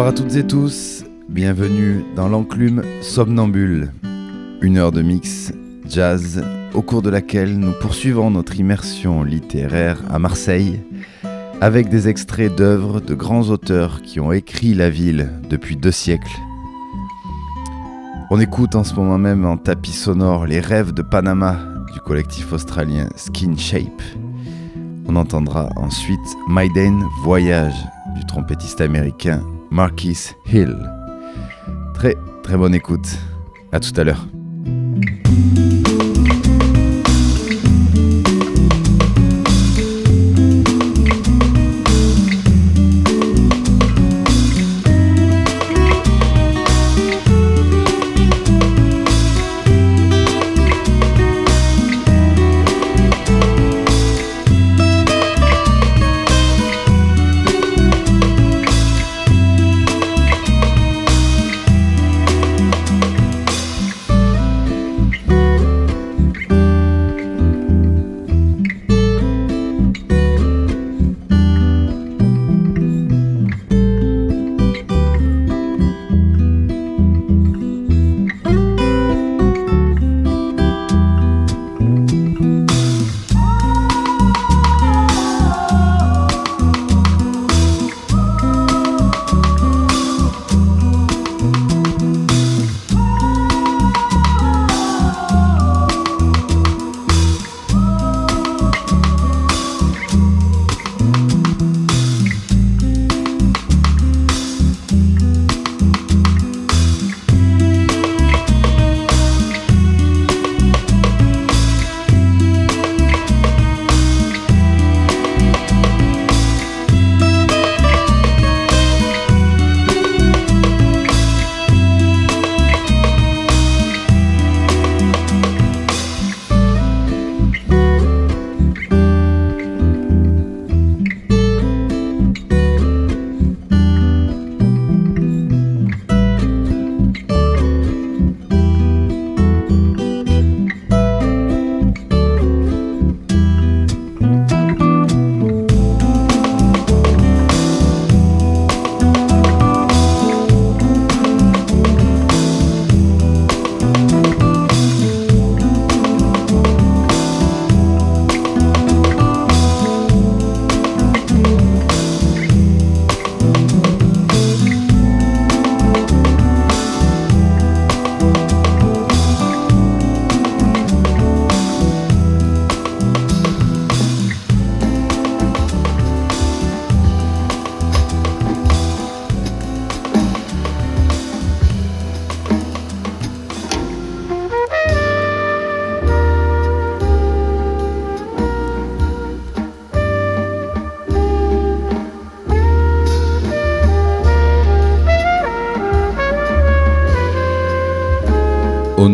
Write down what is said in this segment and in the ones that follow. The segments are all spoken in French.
Bonsoir à toutes et tous, bienvenue dans l'enclume somnambule, une heure de mix jazz au cours de laquelle nous poursuivons notre immersion littéraire à Marseille avec des extraits d'œuvres de grands auteurs qui ont écrit la ville depuis deux siècles. On écoute en ce moment même en tapis sonore Les rêves de Panama du collectif australien Skin Shape. On entendra ensuite Maiden Voyage du trompettiste américain Marquis Hill. Très très bonne écoute. À tout à l'heure.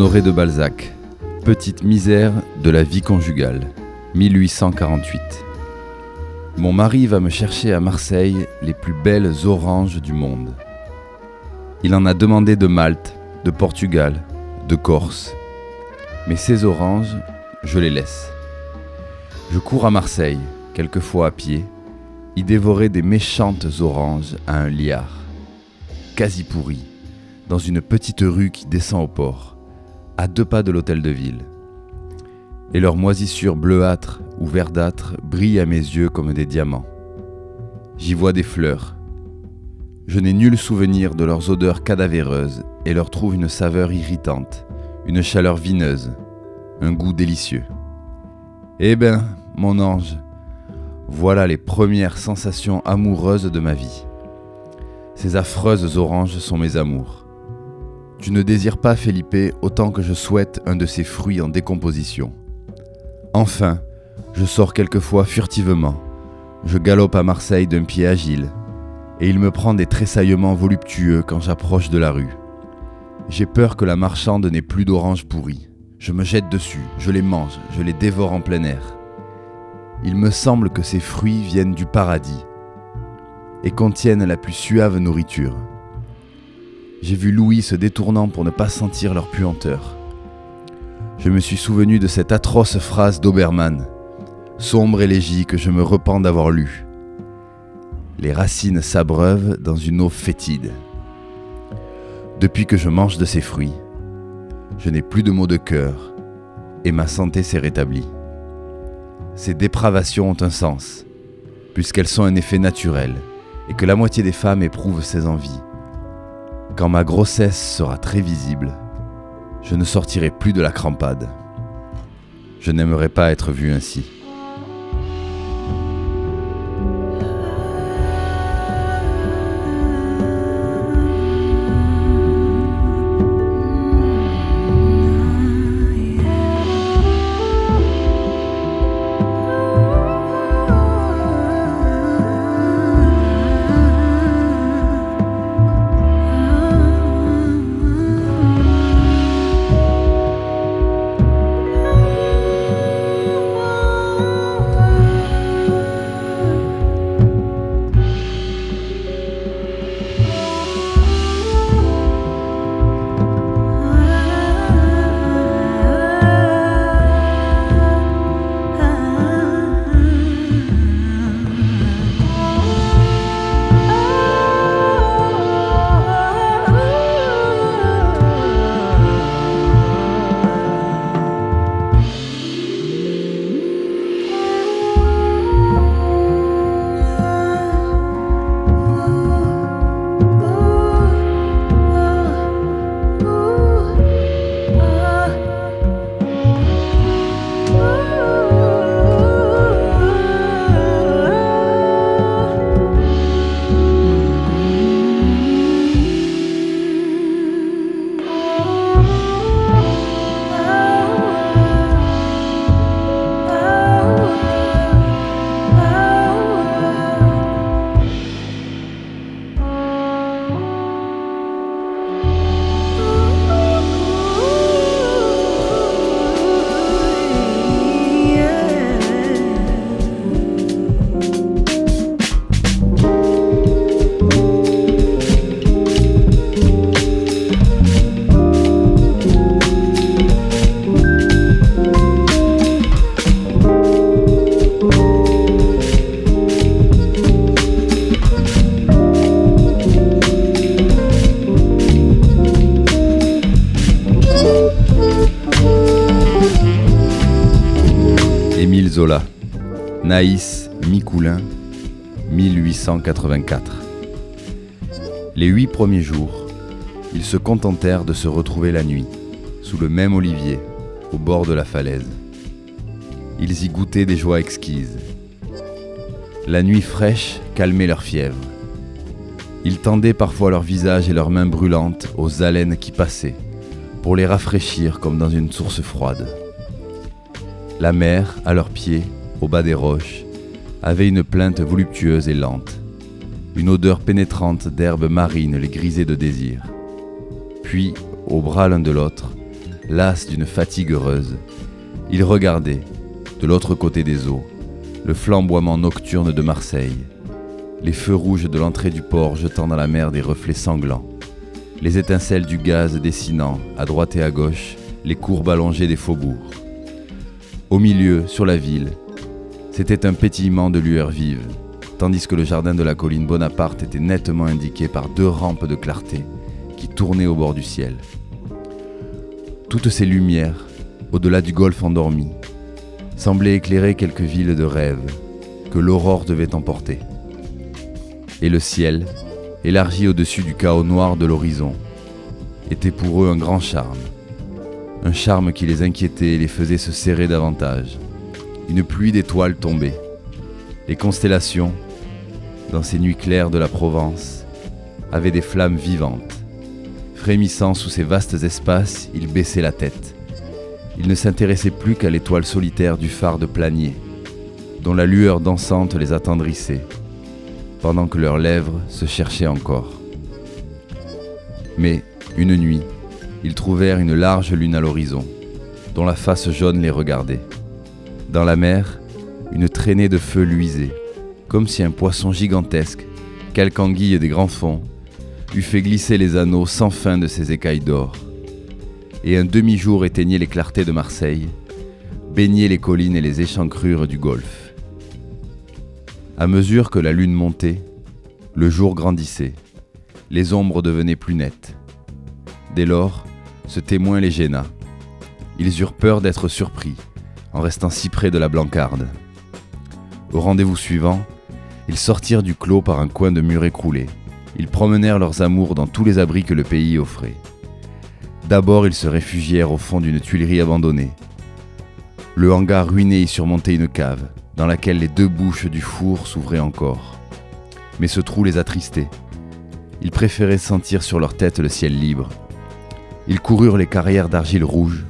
De Balzac, Petite misère de la vie conjugale, 1848. Mon mari va me chercher à Marseille les plus belles oranges du monde. Il en a demandé de Malte, de Portugal, de Corse. Mais ces oranges, je les laisse. Je cours à Marseille, quelquefois à pied, y dévorer des méchantes oranges à un liard, quasi pourries, dans une petite rue qui descend au port à deux pas de l'hôtel de ville. Et leurs moisissures bleuâtres ou verdâtres brillent à mes yeux comme des diamants. J'y vois des fleurs. Je n'ai nul souvenir de leurs odeurs cadavéreuses et leur trouve une saveur irritante, une chaleur vineuse, un goût délicieux. Eh ben, mon ange, voilà les premières sensations amoureuses de ma vie. Ces affreuses oranges sont mes amours. Tu ne désires pas, Felipe, autant que je souhaite un de ces fruits en décomposition. Enfin, je sors quelquefois furtivement. Je galope à Marseille d'un pied agile, et il me prend des tressaillements voluptueux quand j'approche de la rue. J'ai peur que la marchande n'ait plus d'oranges pourries. Je me jette dessus, je les mange, je les dévore en plein air. Il me semble que ces fruits viennent du paradis et contiennent la plus suave nourriture. J'ai vu Louis se détournant pour ne pas sentir leur puanteur. Je me suis souvenu de cette atroce phrase d'Obermann, sombre élégie que je me repens d'avoir lue. les racines s'abreuvent dans une eau fétide. Depuis que je mange de ces fruits, je n'ai plus de maux de cœur et ma santé s'est rétablie. Ces dépravations ont un sens, puisqu'elles sont un effet naturel et que la moitié des femmes éprouvent ces envies. Quand ma grossesse sera très visible, je ne sortirai plus de la crampade. Je n'aimerais pas être vu ainsi. 1884. Les huit premiers jours, ils se contentèrent de se retrouver la nuit, sous le même olivier, au bord de la falaise. Ils y goûtaient des joies exquises. La nuit fraîche calmait leur fièvre. Ils tendaient parfois leur visage et leurs mains brûlantes aux haleines qui passaient, pour les rafraîchir comme dans une source froide. La mer, à leurs pieds, au bas des roches, avait une plainte voluptueuse et lente. Une odeur pénétrante d'herbes marines les grisait de désir. Puis, au bras l'un de l'autre, las d'une fatigue heureuse, ils regardaient, de l'autre côté des eaux, le flamboiement nocturne de Marseille, les feux rouges de l'entrée du port jetant dans la mer des reflets sanglants, les étincelles du gaz dessinant, à droite et à gauche, les courbes allongées des faubourgs. Au milieu, sur la ville, c'était un pétillement de lueurs vives, tandis que le jardin de la colline Bonaparte était nettement indiqué par deux rampes de clarté qui tournaient au bord du ciel. Toutes ces lumières, au-delà du golfe endormi, semblaient éclairer quelques villes de rêve que l'aurore devait emporter. Et le ciel, élargi au-dessus du chaos noir de l'horizon, était pour eux un grand charme, un charme qui les inquiétait et les faisait se serrer davantage. Une pluie d'étoiles tombait. Les constellations, dans ces nuits claires de la Provence, avaient des flammes vivantes. Frémissant sous ces vastes espaces, ils baissaient la tête. Ils ne s'intéressaient plus qu'à l'étoile solitaire du phare de Planier, dont la lueur dansante les attendrissait, pendant que leurs lèvres se cherchaient encore. Mais, une nuit, ils trouvèrent une large lune à l'horizon, dont la face jaune les regardait. Dans la mer, une traînée de feu luisait, comme si un poisson gigantesque, quelque anguille des grands fonds, eût fait glisser les anneaux sans fin de ses écailles d'or. Et un demi-jour éteignait les clartés de Marseille, baignait les collines et les échancrures du golfe. À mesure que la lune montait, Le jour grandissait. Les ombres devenaient plus nettes. Dès lors, ce témoin les gêna. Ils eurent peur d'être surpris, en restant si près de la blancarde. Au rendez-vous suivant, ils sortirent du clos par un coin de mur écroulé. Ils promenèrent leurs amours dans tous les abris que le pays offrait. D'abord, ils se réfugièrent au fond d'une tuilerie abandonnée. Le hangar ruiné y surmontait une cave, dans laquelle les deux bouches du four s'ouvraient encore. Mais ce trou les attristait. Ils préféraient sentir sur leur tête le ciel libre. Ils coururent les carrières d'argile rouge.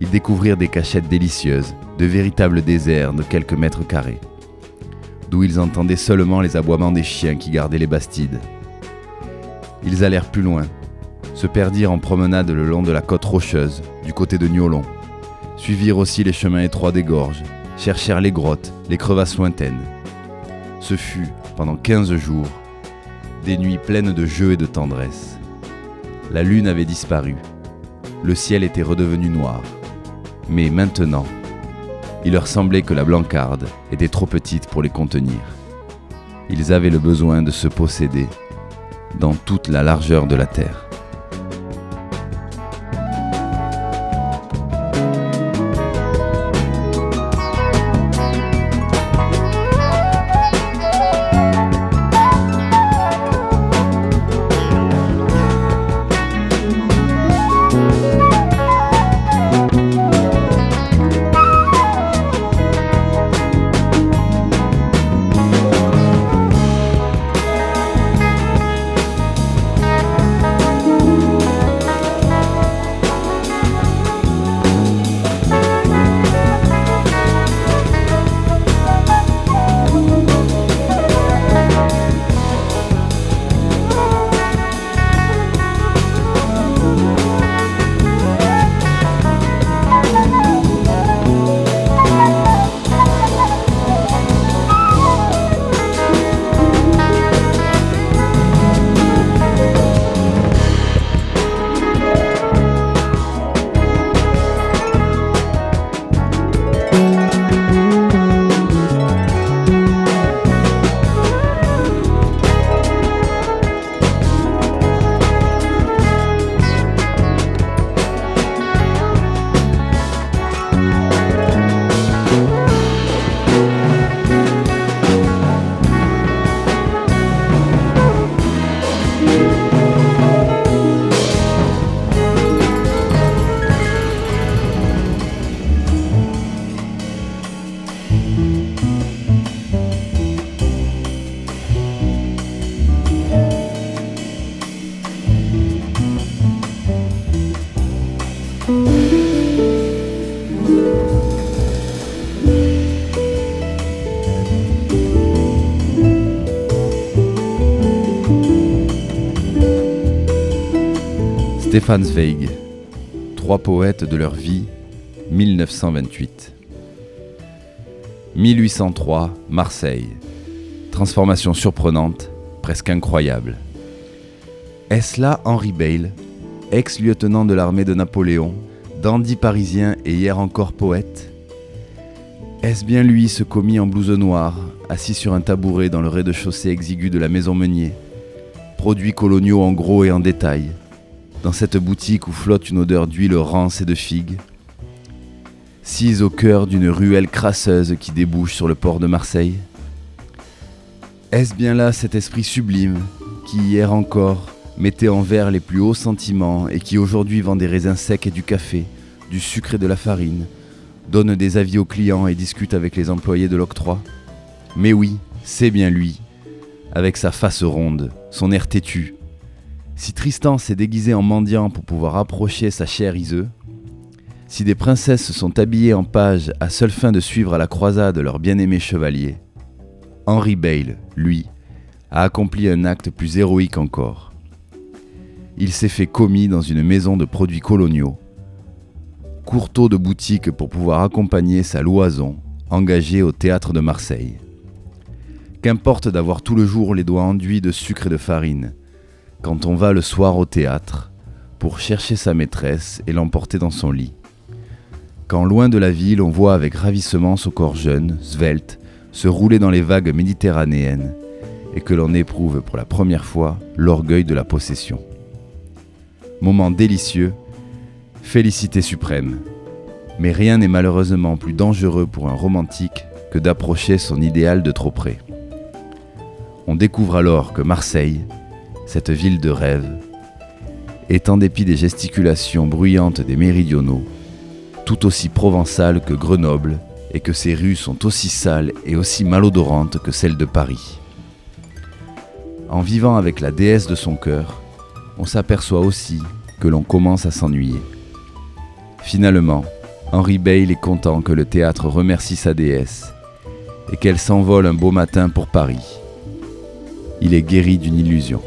Ils découvrirent des cachettes délicieuses, de véritables déserts de quelques mètres carrés, d'où ils entendaient seulement les aboiements des chiens qui gardaient les bastides. Ils allèrent plus loin, se perdirent en promenade le long de la côte rocheuse, du côté de Niolon, suivirent aussi les chemins étroits des gorges, cherchèrent les grottes, les crevasses lointaines. Ce fut, pendant quinze jours, des nuits pleines de jeux et de tendresse. La lune avait disparu, le ciel était redevenu noir, mais maintenant, il leur semblait que la blancarde était trop petite pour les contenir. Ils avaient le besoin de se posséder dans toute la largeur de la terre. Zweig, Trois poètes de leur vie, 1928. 1803, Marseille. Transformation surprenante, presque incroyable. Est-ce là Henri Bayle, ex-lieutenant de l'armée de Napoléon, dandy parisien et hier encore poète? Est-ce bien lui ce commis en blouse noire, assis sur un tabouret dans le rez-de-chaussée exigu de la maison Meunier? Produits coloniaux en gros et en détail, dans cette boutique où flotte une odeur d'huile rance et de figues, sise au cœur d'une ruelle crasseuse qui débouche sur le port de Marseille Est-ce bien là cet esprit sublime qui hier encore mettait en verre les plus hauts sentiments et qui aujourd'hui vend des raisins secs et du café, du sucre et de la farine, donne des avis aux clients et discute avec les employés de l'octroi? Mais oui, c'est bien lui, avec sa face ronde, son air têtu, si Tristan s'est déguisé en mendiant pour pouvoir approcher sa chère Iseux, si des princesses se sont habillées en pages à seule fin de suivre à la croisade leur bien-aimé chevalier, Henry Bale, lui, a accompli un acte plus héroïque encore. Il s'est fait commis dans une maison de produits coloniaux, courteau de boutique pour pouvoir accompagner sa loison engagée au théâtre de Marseille. Qu'importe d'avoir tout le jour les doigts enduits de sucre et de farine, quand on va le soir au théâtre pour chercher sa maîtresse et l'emporter dans son lit. Quand loin de la ville on voit avec ravissement son corps jeune, svelte, se rouler dans les vagues méditerranéennes, et que l'on éprouve pour la première fois l'orgueil de la possession. Moment délicieux, félicité suprême. Mais rien n'est malheureusement plus dangereux pour un romantique que d'approcher son idéal de trop près. On découvre alors que Marseille, cette ville de rêve, est en dépit des gesticulations bruyantes des méridionaux, tout aussi provençale que Grenoble et que ses rues sont aussi sales et aussi malodorantes que celles de Paris. En vivant avec la déesse de son cœur, on s'aperçoit aussi que l'on commence à s'ennuyer. Finalement, Henri Bale est content que le théâtre remercie sa déesse et qu'elle s'envole un beau matin pour Paris. Il est guéri d'une illusion.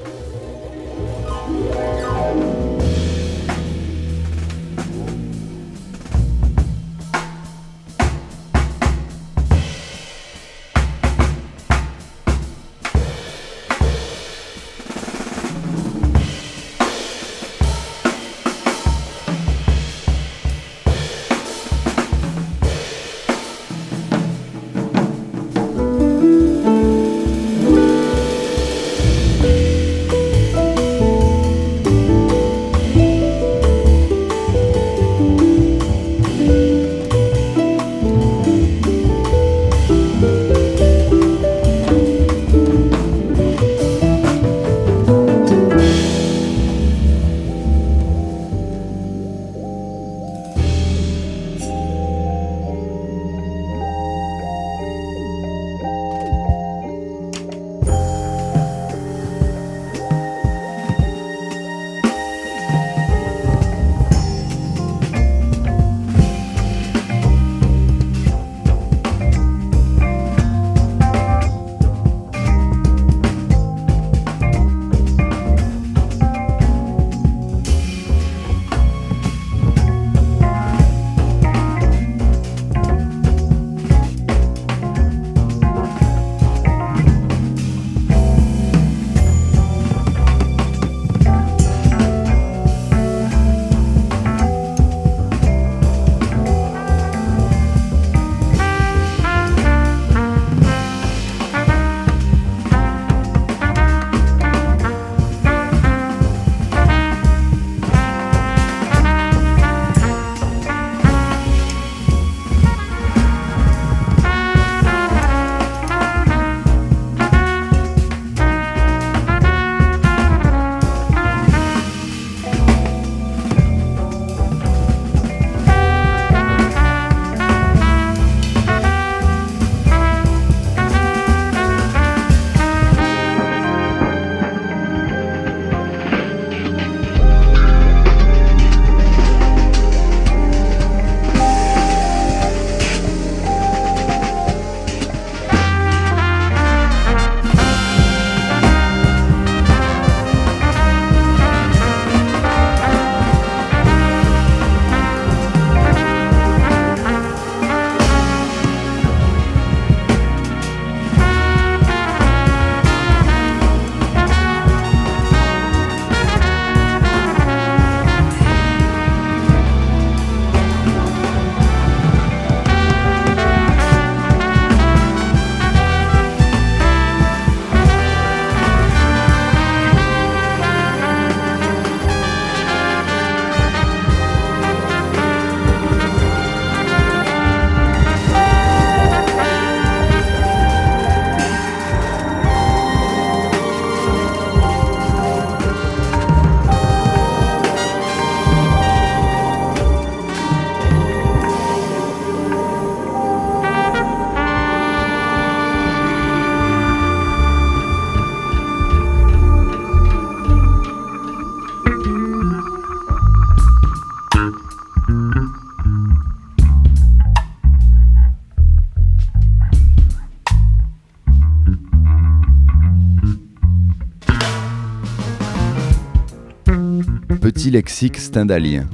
Petit lexique stendhalien.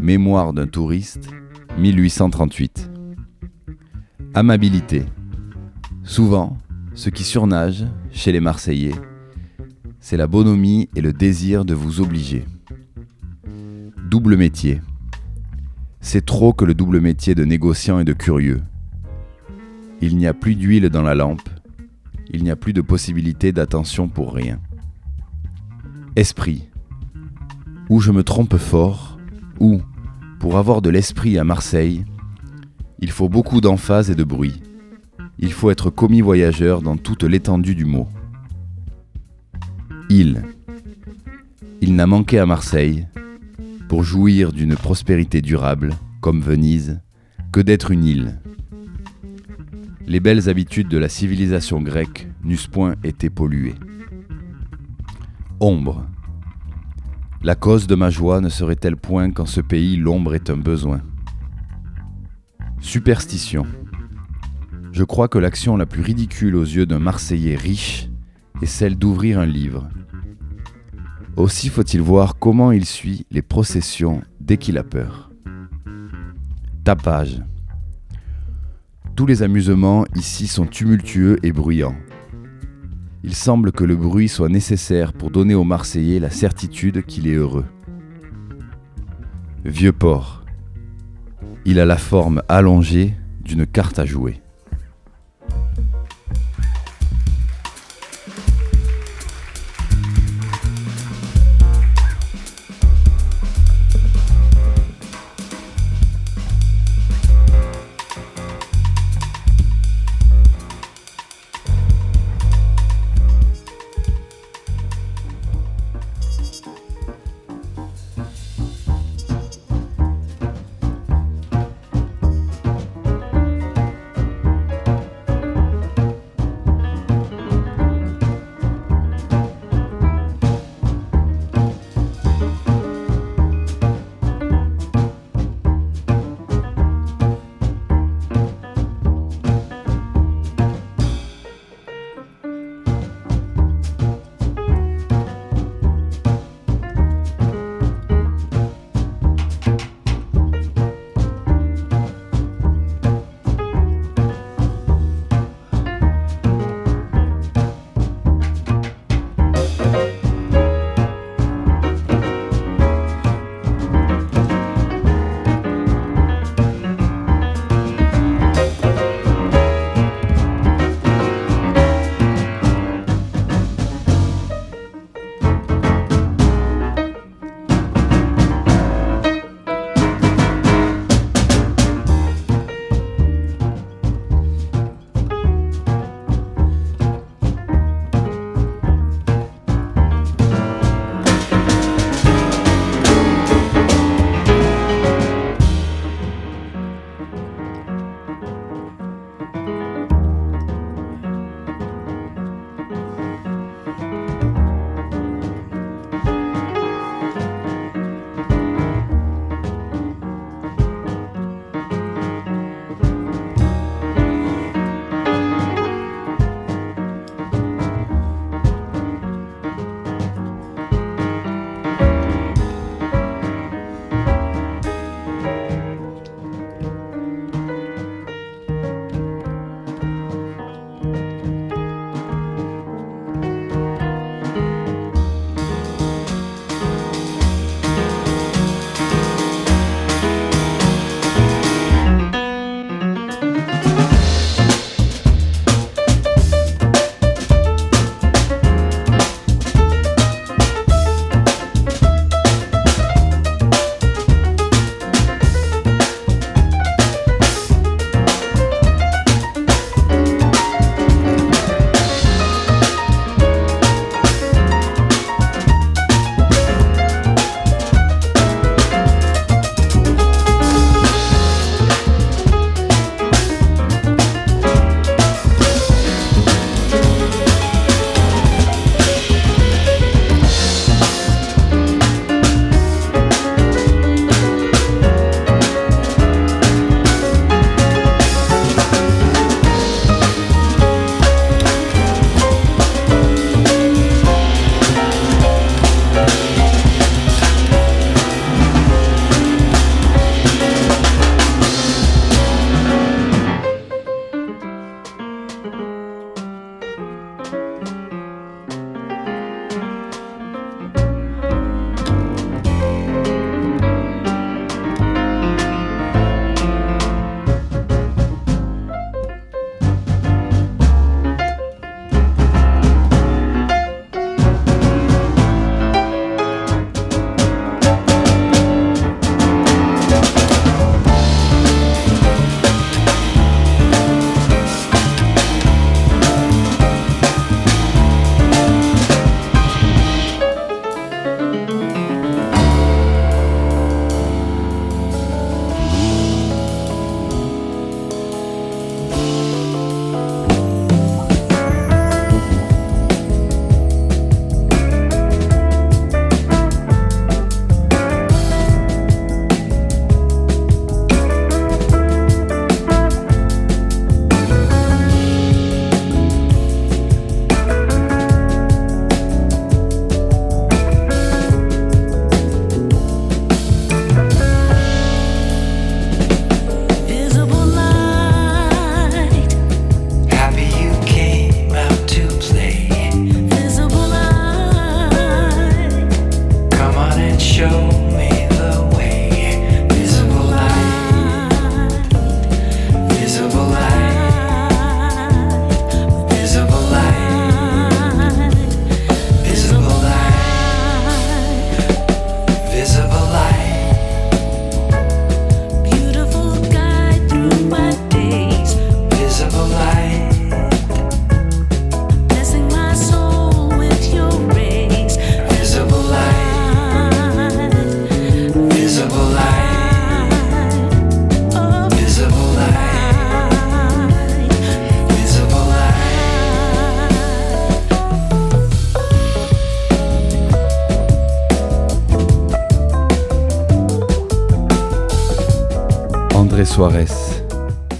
Mémoire d'un touriste, 1838. Amabilité. Souvent, ce qui surnage chez les Marseillais, c'est la bonhomie et le désir de vous obliger. Double métier. C'est trop que le double métier de négociant et de curieux. Il n'y a plus d'huile dans la lampe, il n'y a plus de possibilité d'attention pour rien. Esprit. Ou je me trompe fort, ou, pour avoir de l'esprit à Marseille, il faut beaucoup d'emphase et de bruit. Il faut être commis voyageur dans toute l'étendue du mot. Il. Il n'a manqué à Marseille, pour jouir d'une prospérité durable, comme Venise, que d'être une île. Les belles habitudes de la civilisation grecque n'eussent point été polluées. Ombre. La cause de ma joie ne serait-elle point qu'en ce pays l'ombre est un besoin Superstition. Je crois que l'action la plus ridicule aux yeux d'un Marseillais riche est celle d'ouvrir un livre. Aussi faut-il voir comment il suit les processions dès qu'il a peur. Tapage. Tous les amusements ici sont tumultueux et bruyants. Il semble que le bruit soit nécessaire pour donner aux Marseillais la certitude qu'il est heureux. Vieux port. Il a la forme allongée d'une carte à jouer.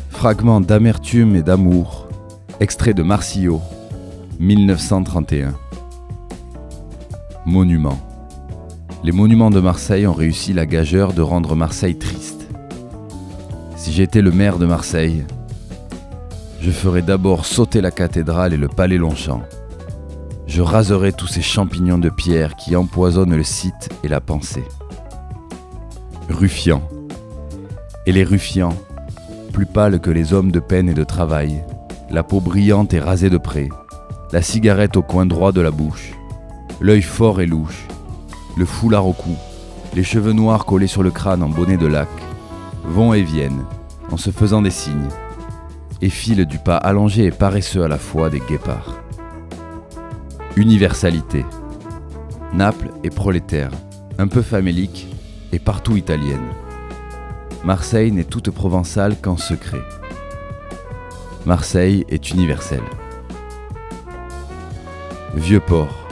Fragment d'amertume et d'amour. Extrait de Marsillo, 1931. Monument. Les monuments de Marseille ont réussi la gageure de rendre Marseille triste. Si j'étais le maire de Marseille, je ferais d'abord sauter la cathédrale et le palais Longchamp. Je raserais tous ces champignons de pierre qui empoisonnent le site et la pensée. Ruffian. Et les ruffians, plus pâles que les hommes de peine et de travail, la peau brillante et rasée de près, la cigarette au coin droit de la bouche, l'œil fort et louche, le foulard au cou, les cheveux noirs collés sur le crâne en bonnet de lac, vont et viennent, en se faisant des signes, et filent du pas allongé et paresseux à la fois des guépards. Universalité. Naples est prolétaire, un peu famélique et partout italienne. Marseille n'est toute provençale qu'en secret. Marseille est universelle. Vieux port.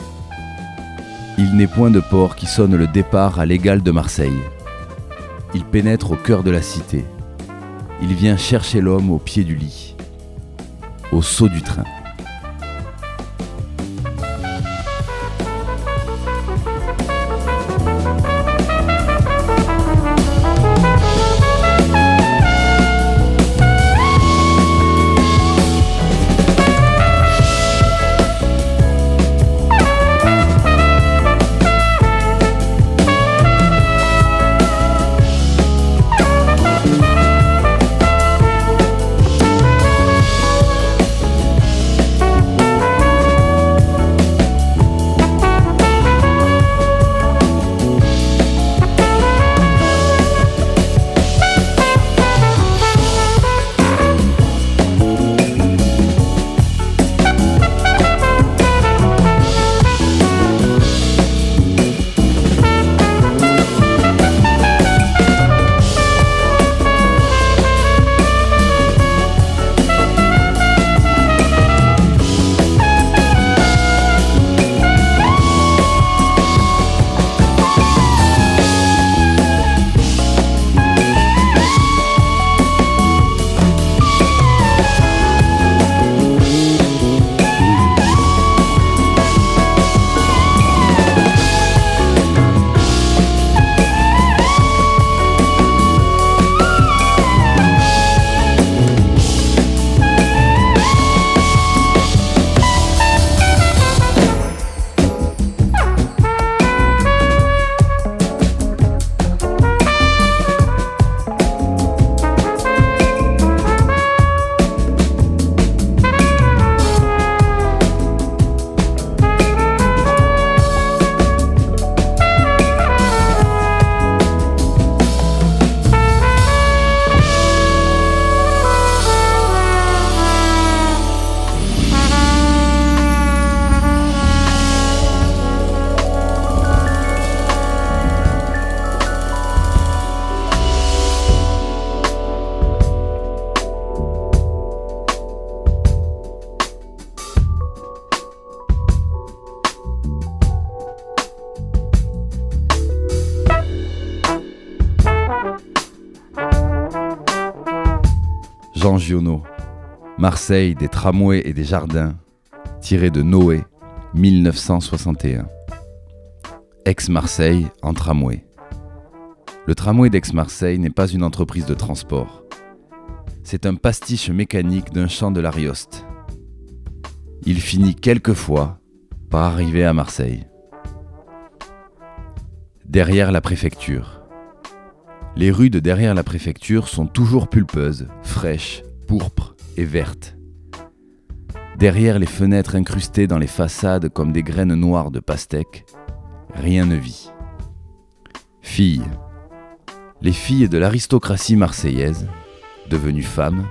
Il n'est point de port qui sonne le départ à l'égal de Marseille. Il pénètre au cœur de la cité. Il vient chercher l'homme au pied du lit, au saut du train. Marseille, des tramways et des jardins, tiré de Noé, 1961. Aix-Marseille en tramway. Le tramway d'Aix-Marseille n'est pas une entreprise de transport. C'est un pastiche mécanique d'un champ de l'Arioste. Il finit quelquefois par arriver à Marseille. Derrière la préfecture. Les rues de derrière la préfecture sont toujours pulpeuses, fraîches, pourpres et vertes. Derrière les fenêtres incrustées dans les façades comme des graines noires de pastèque, rien ne vit. Filles. Les filles de l'aristocratie marseillaise, devenues femmes,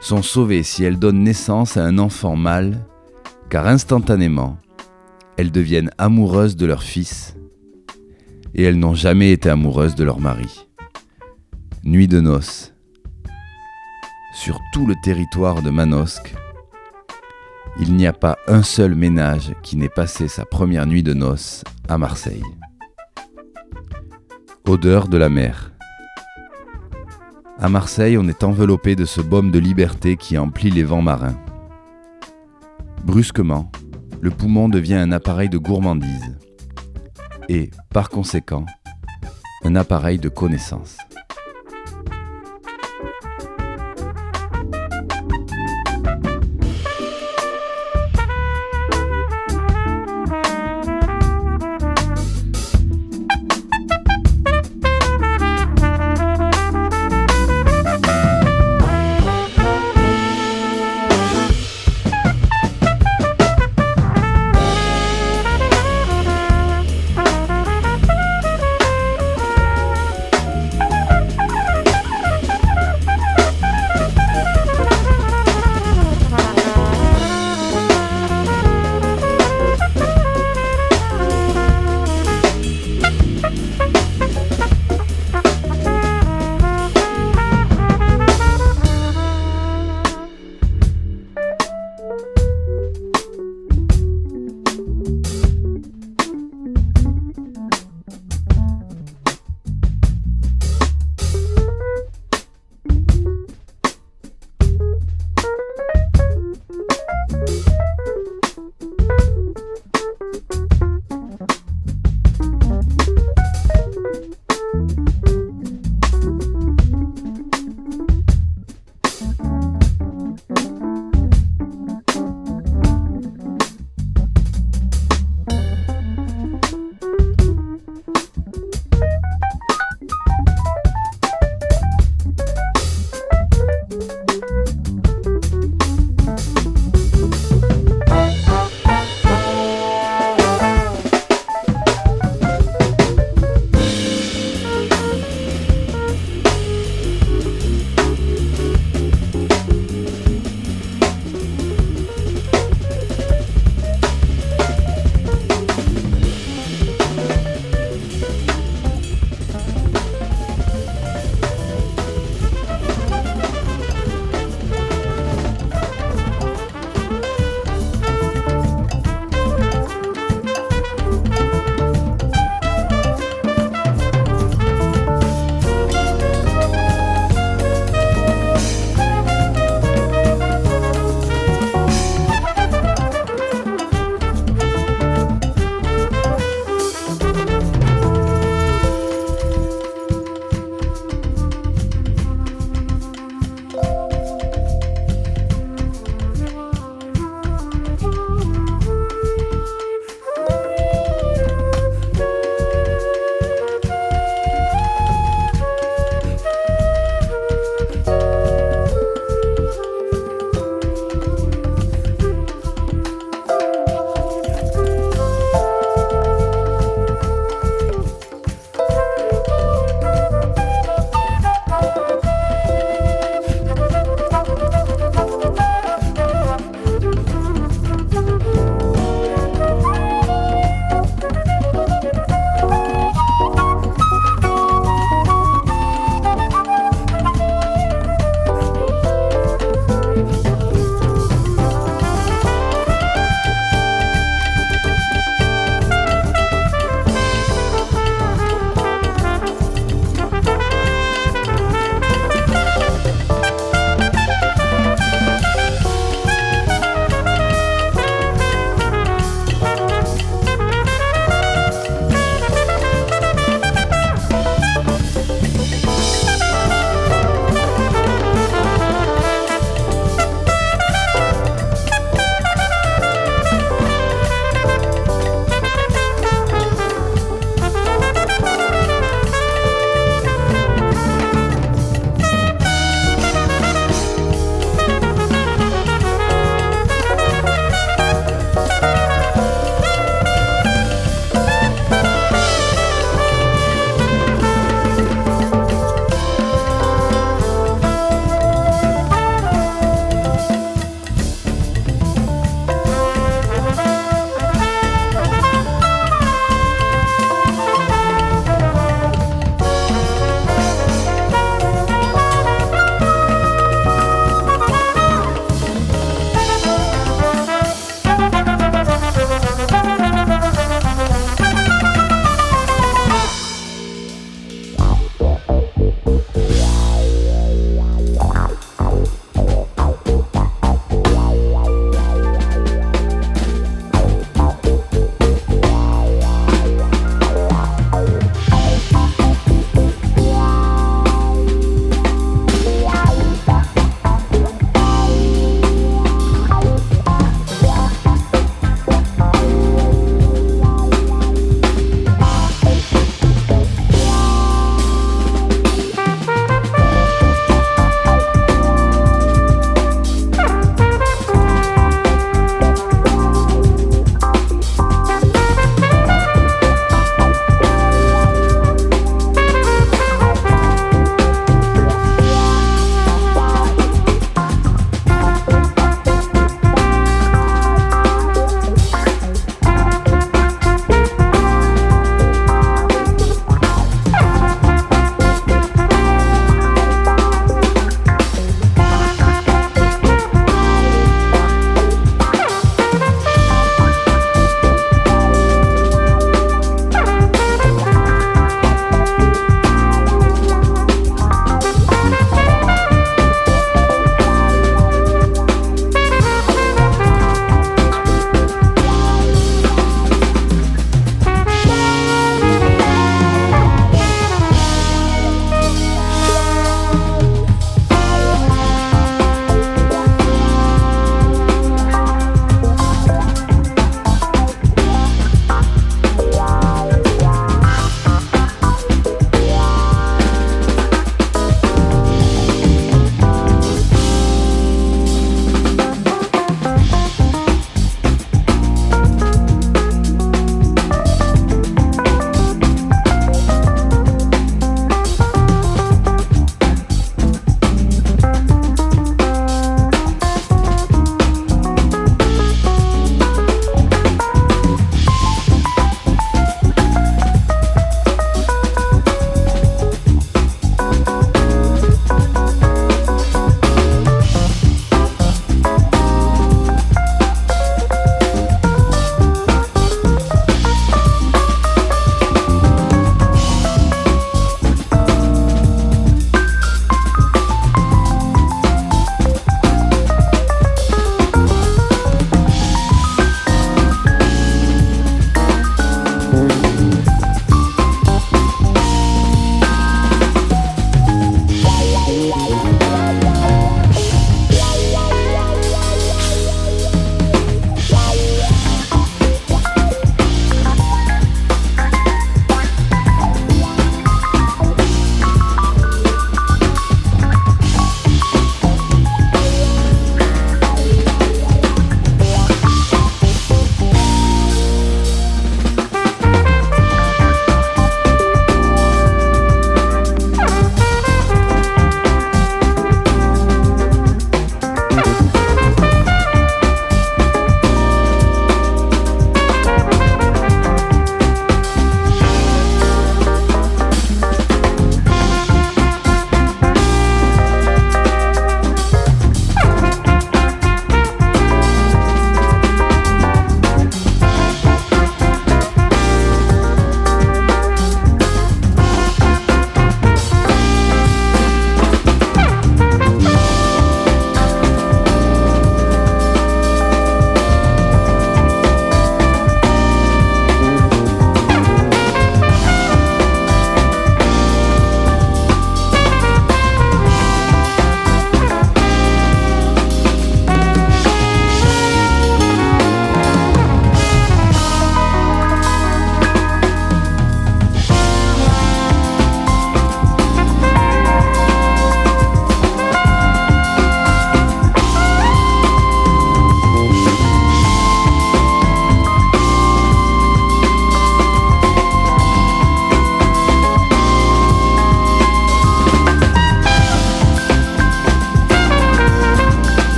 sont sauvées si elles donnent naissance à un enfant mâle, car instantanément, elles deviennent amoureuses de leur fils, et elles n'ont jamais été amoureuses de leur mari. Nuit de noces. Sur tout le territoire de Manosque, il n'y a pas un seul ménage qui n'ait passé sa première nuit de noces à Marseille. Odeur de la mer. À Marseille, on est enveloppé de ce baume de liberté qui emplit les vents marins. Brusquement, le poumon devient un appareil de gourmandise et, par conséquent, un appareil de connaissance.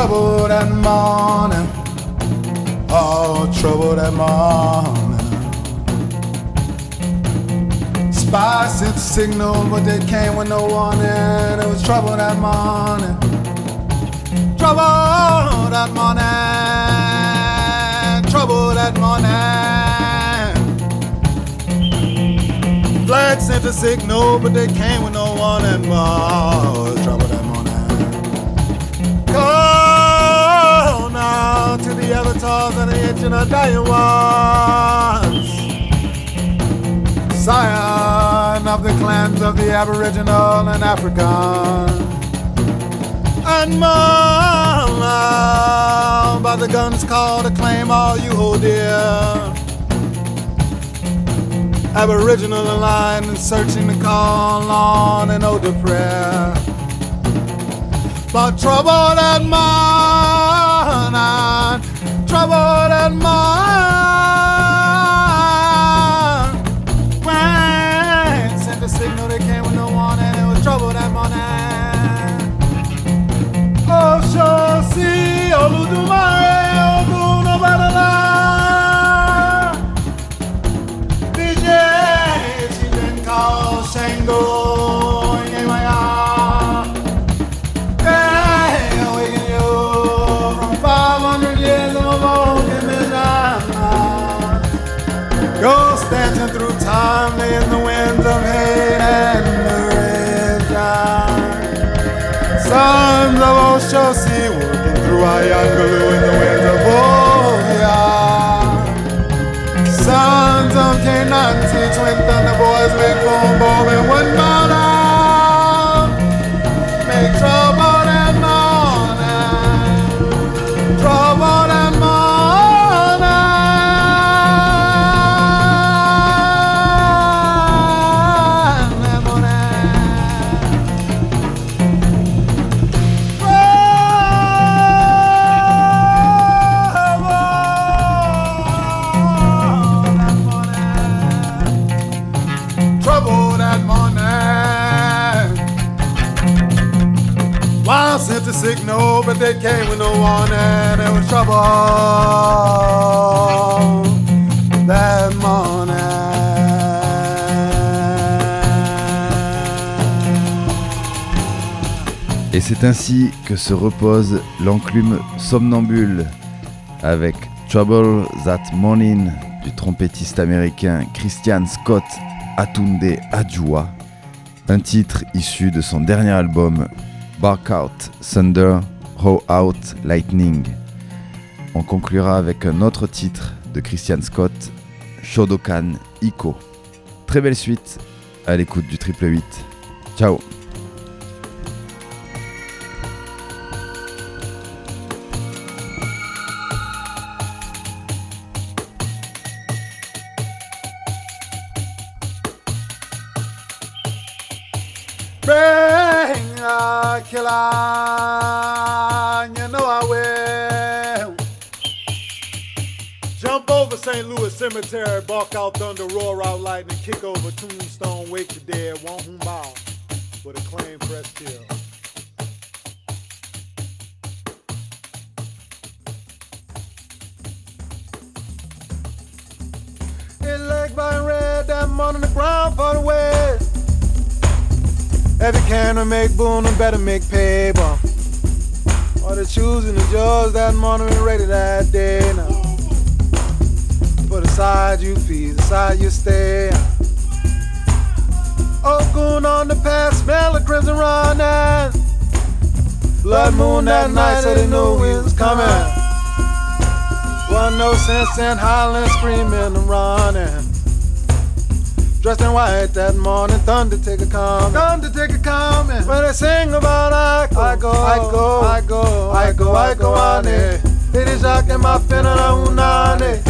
Trouble that morning. Oh, trouble that morning. Spies sent signal, but they came with no warning. It was trouble that morning. Trouble that morning. Trouble that morning. Flag sent a signal, but they came with no warning. Oh, trouble and the ancient of dying ones. Scion of the clans of the Aboriginal and African. And mom, by the guns call to claim all you hold dear. Aboriginal in line and searching to call on an older prayer. But trouble that mind, trouble that mind. When sent a signal, they came with no warning. It was trouble that morning. Oh, sure, see, Oludumare, Ogun, Obadala. DJ, she been called Sons of Oshosi working through Ayangalu in the winds of Oya. Sons of Kenansi, twin thunder boys with boom boom and one mother. Make trouble Et c'est ainsi que se repose l'enclume somnambule avec Trouble That Morning du trompettiste américain Christian Scott Atunde Adjua, un titre issu de son dernier album Bark Out Thunder, How Out Lightning. On conclura avec un autre titre de Christian Scott, Shodokan Iko. Très belle suite à l'écoute du triple 8. Ciao Bark out thunder, roar out lightning, kick over tombstone, wake the dead, one whom bow with a claim press kill. It leg by red, that on the ground for the west. Every can make boon and better make paper. Or the choosing the judge that morning and ready that day now for the side you feed, the side you stay Ogun on the past, smell of crimson running. Blood moon that night, so they knew wind's was coming. One no sense in hollering, screaming, and running. Dressed in white that morning, thunder take a comment. Thunder take a comment. When they sing about I go, I go, I go, I go, I go, I go, I go, I go, I go, I go, I go, I go, I go,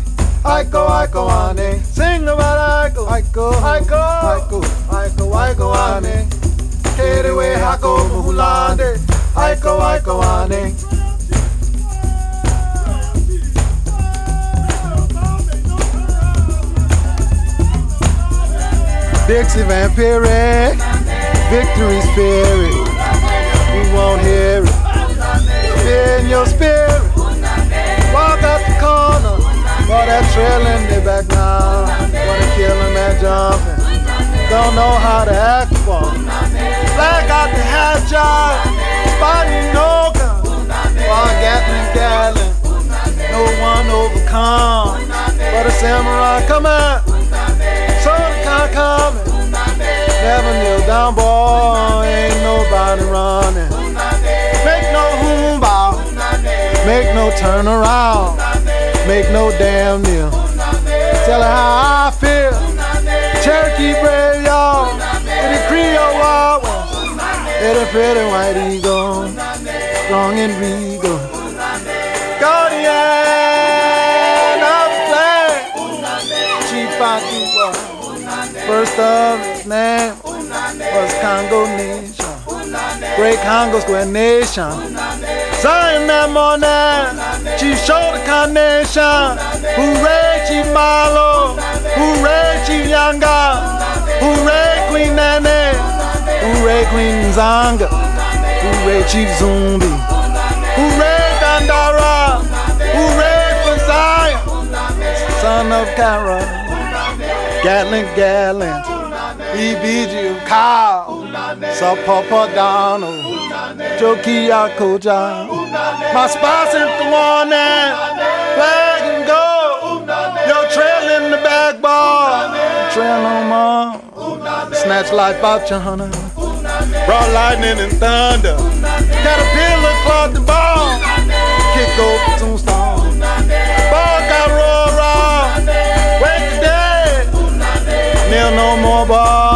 Aiko, Aiko, ane. Sing about Aiko, Aiko, Aiko, Aiko, Aiko, Aiko, ane. Kere we hako muhulande. Aiko, Aiko, ane. Dixie Van Vampire, victory spirit. We won't hear it. In your spirit, For that trail in the back now. Wanna kill him at jumping. Don't know how to act for. Flag out the hat job. Spotting no gun. While Gatling Gatling. No one overcome. But a samurai come out. So the coming. Never kneel down, boy. Ain't nobody running. Make no hoomba. Make no turn around. Make no damn deal. Tell her how I feel. Cherokee brave, y'all. With the Creole one. With a pretty white eagle. Strong and regal. Guardian of flag. Chief Fatima. First of his name was Congo Nation. Great Congo Square Nation. Zion that Chief showed carnation. Hooray, Chief Malo. Hooray, Chief Yanga. Hooray, Queen Nene. Hooray, Queen Zanga. Hooray, Chief Zumbi. Hooray, Dandara. Hooray for. Son of Kara. Gatling, Gatling. EBG Kyle. Sapapa Donald. Joki Yakoja. My spouse in the warning. More. Snatch life out your hunter. Brought lightning and thunder. Caterpillar clogged the ball. Kick over tombstone. Ball got raw raw. Wake the dead. Kneel no more ball.